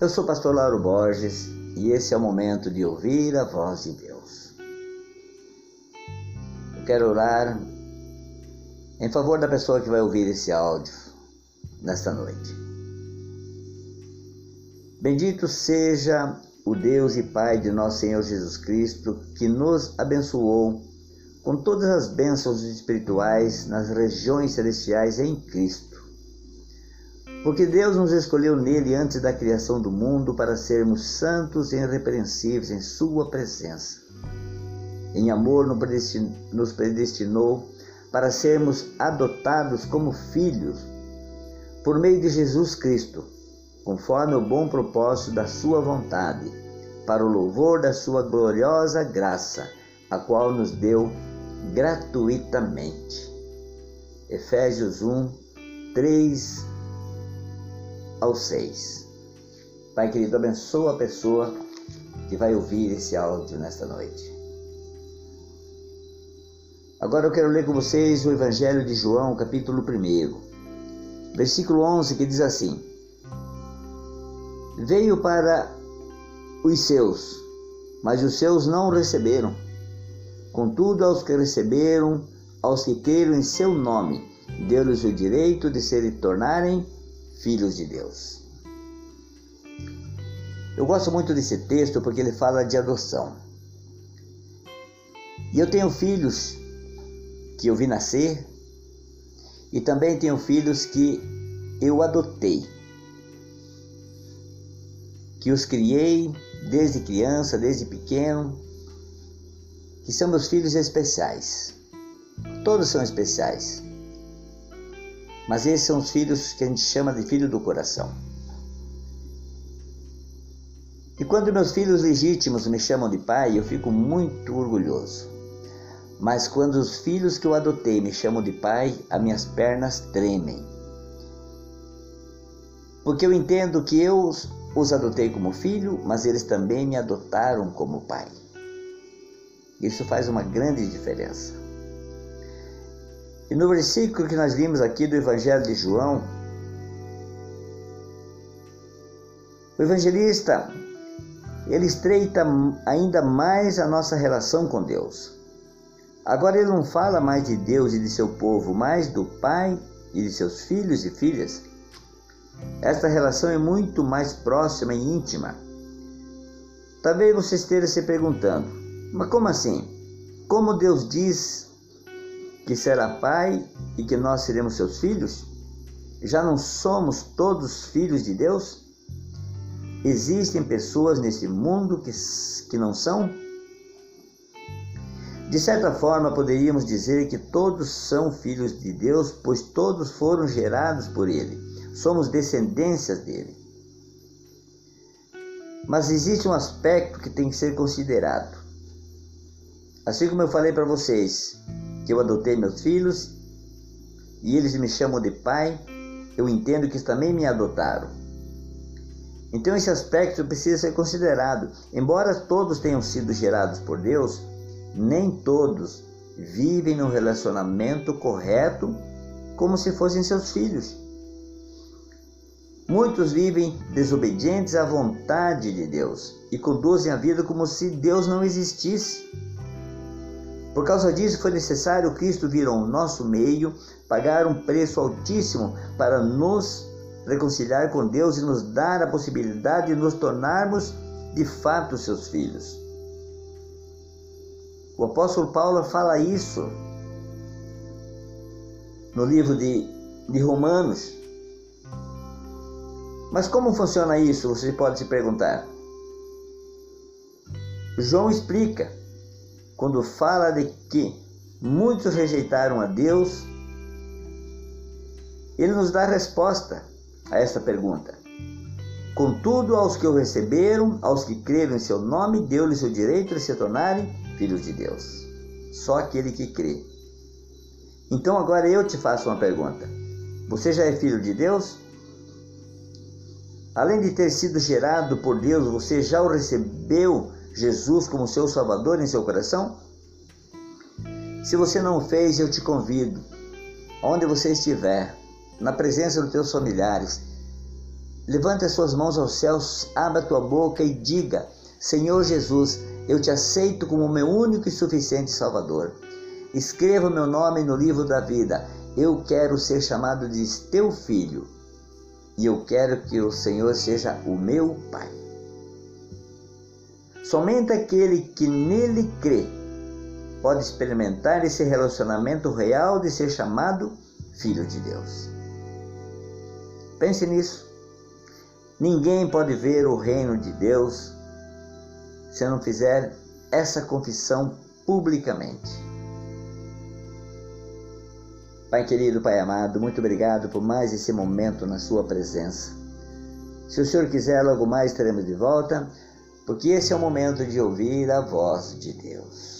Eu sou o pastor Lauro Borges e esse é o momento de ouvir a voz de Deus. Eu quero orar em favor da pessoa que vai ouvir esse áudio nesta noite. Bendito seja o Deus e Pai de nosso Senhor Jesus Cristo, que nos abençoou com todas as bênçãos espirituais nas regiões celestiais em Cristo porque Deus nos escolheu nele antes da criação do mundo para sermos santos e irrepreensíveis em Sua presença. Em amor nos predestinou para sermos adotados como filhos por meio de Jesus Cristo, conforme o bom propósito da Sua vontade, para o louvor da Sua gloriosa graça, a qual nos deu gratuitamente. Efésios 1, 3 ao 6. Pai querido, abençoa a pessoa que vai ouvir esse áudio nesta noite. Agora eu quero ler com vocês o Evangelho de João, capítulo 1, versículo 11, que diz assim: Veio para os seus, mas os seus não o receberam. Contudo, aos que receberam, aos que creram em seu nome, deu-lhes o direito de se tornarem filhos de Deus. Eu gosto muito desse texto porque ele fala de adoção. E eu tenho filhos que eu vi nascer e também tenho filhos que eu adotei, que os criei desde criança, desde pequeno, que são meus filhos especiais. Todos são especiais. Mas esses são os filhos que a gente chama de filho do coração. E quando meus filhos legítimos me chamam de pai, eu fico muito orgulhoso. Mas quando os filhos que eu adotei me chamam de pai, as minhas pernas tremem. Porque eu entendo que eu os adotei como filho, mas eles também me adotaram como pai. Isso faz uma grande diferença. E no versículo que nós vimos aqui do Evangelho de João, o evangelista ele estreita ainda mais a nossa relação com Deus. Agora ele não fala mais de Deus e de seu povo, mas do Pai e de seus filhos e filhas. Esta relação é muito mais próxima e íntima. Talvez você esteja se perguntando, mas como assim? Como Deus diz que será pai e que nós seremos seus filhos? Já não somos todos filhos de Deus? Existem pessoas nesse mundo que, que não são? De certa forma, poderíamos dizer que todos são filhos de Deus, pois todos foram gerados por Ele. Somos descendências dele. Mas existe um aspecto que tem que ser considerado. Assim como eu falei para vocês, que eu adotei meus filhos e eles me chamam de pai, eu entendo que também me adotaram. Então esse aspecto precisa ser considerado. Embora todos tenham sido gerados por Deus, nem todos vivem no relacionamento correto como se fossem seus filhos. Muitos vivem desobedientes à vontade de Deus e conduzem a vida como se Deus não existisse. Por causa disso, foi necessário Cristo vir ao nosso meio, pagar um preço altíssimo para nos reconciliar com Deus e nos dar a possibilidade de nos tornarmos de fato seus filhos. O apóstolo Paulo fala isso no livro de, de Romanos. Mas como funciona isso? Você pode se perguntar. João explica quando fala de que muitos rejeitaram a Deus, ele nos dá resposta a esta pergunta. Contudo, aos que o receberam, aos que creram em seu nome, deu-lhes o direito de se tornarem filhos de Deus. Só aquele que crê. Então agora eu te faço uma pergunta. Você já é filho de Deus? Além de ter sido gerado por Deus, você já o recebeu Jesus como seu Salvador em seu coração? Se você não fez, eu te convido, onde você estiver, na presença dos teus familiares, levante as suas mãos aos céus, abra tua boca e diga: Senhor Jesus, eu te aceito como meu único e suficiente Salvador. Escreva meu nome no livro da vida. Eu quero ser chamado de teu filho. E eu quero que o Senhor seja o meu Pai. Somente aquele que nele crê pode experimentar esse relacionamento real de ser chamado filho de Deus. Pense nisso. Ninguém pode ver o reino de Deus se não fizer essa confissão publicamente. Pai querido, Pai amado, muito obrigado por mais esse momento na Sua presença. Se o Senhor quiser, logo mais estaremos de volta, porque esse é o momento de ouvir a voz de Deus.